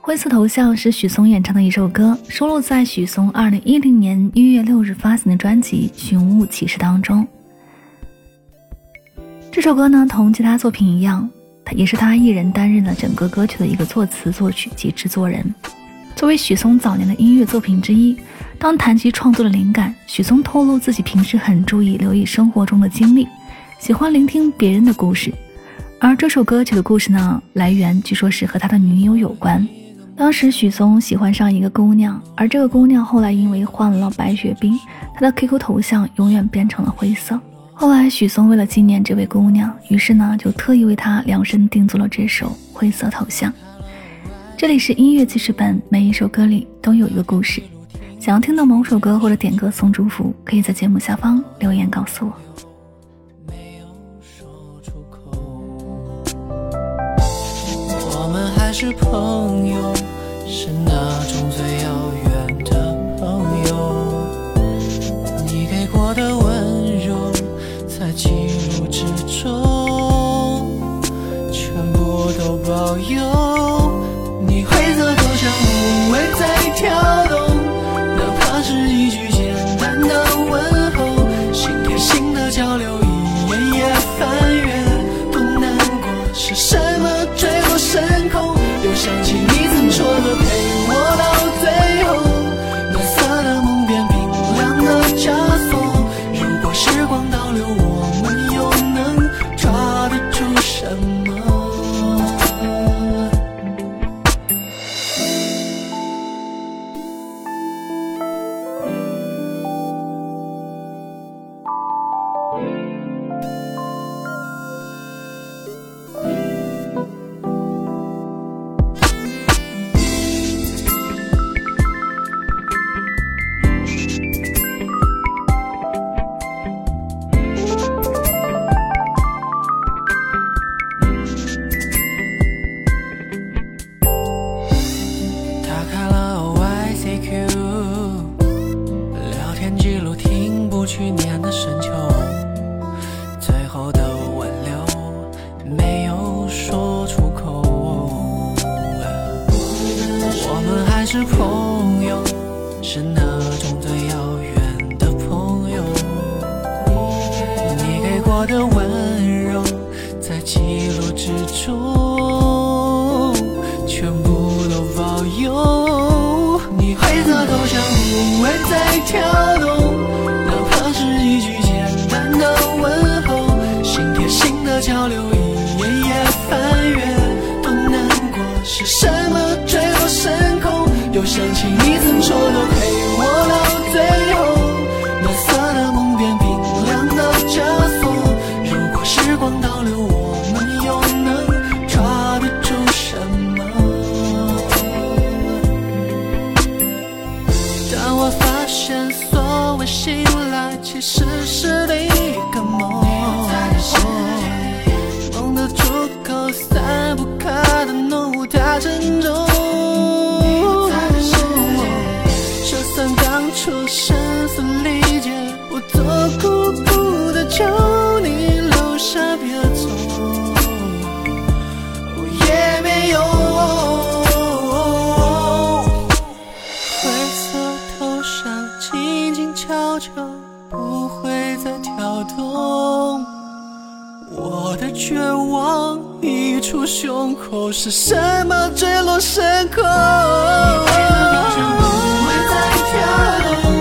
灰色头像是许嵩演唱的一首歌，收录在许嵩二零一零年一月六日发行的专辑《寻物启事》当中。这首歌呢，同其他作品一样，他也是他一人担任了整个歌曲的一个作词、作曲及制作人。作为许嵩早年的音乐作品之一，当谈及创作的灵感，许嵩透露自己平时很注意留意生活中的经历，喜欢聆听别人的故事。而这首歌曲的故事呢，来源据说是和他的女友有关。当时许嵩喜欢上一个姑娘，而这个姑娘后来因为患了白血病，她的 QQ 头像永远变成了灰色。后来许嵩为了纪念这位姑娘，于是呢就特意为她量身定做了这首《灰色头像》。这里是音乐记事本，每一首歌里都有一个故事。想要听到某首歌或者点歌送祝福，可以在节目下方留言告诉我。我是朋友。是那种最遥远的朋友，你给过的温柔，在记录之中，全部都保有。你灰色头像无畏在跳去年的深秋，是朋友，是那种最遥远的朋友。你给过的温柔，在记录之中，全部都保有。你灰色头像不会再跳动。哪怕是一句简单的问候，心贴心的交流实是另一个梦。梦的出口散不开的浓雾太沉重，就算当初声嘶力竭，我做孤独的求你留下别走，也没用。灰色头像静静悄悄，我的绝望。溢出胸口，是什么坠落深空？不会再跳动。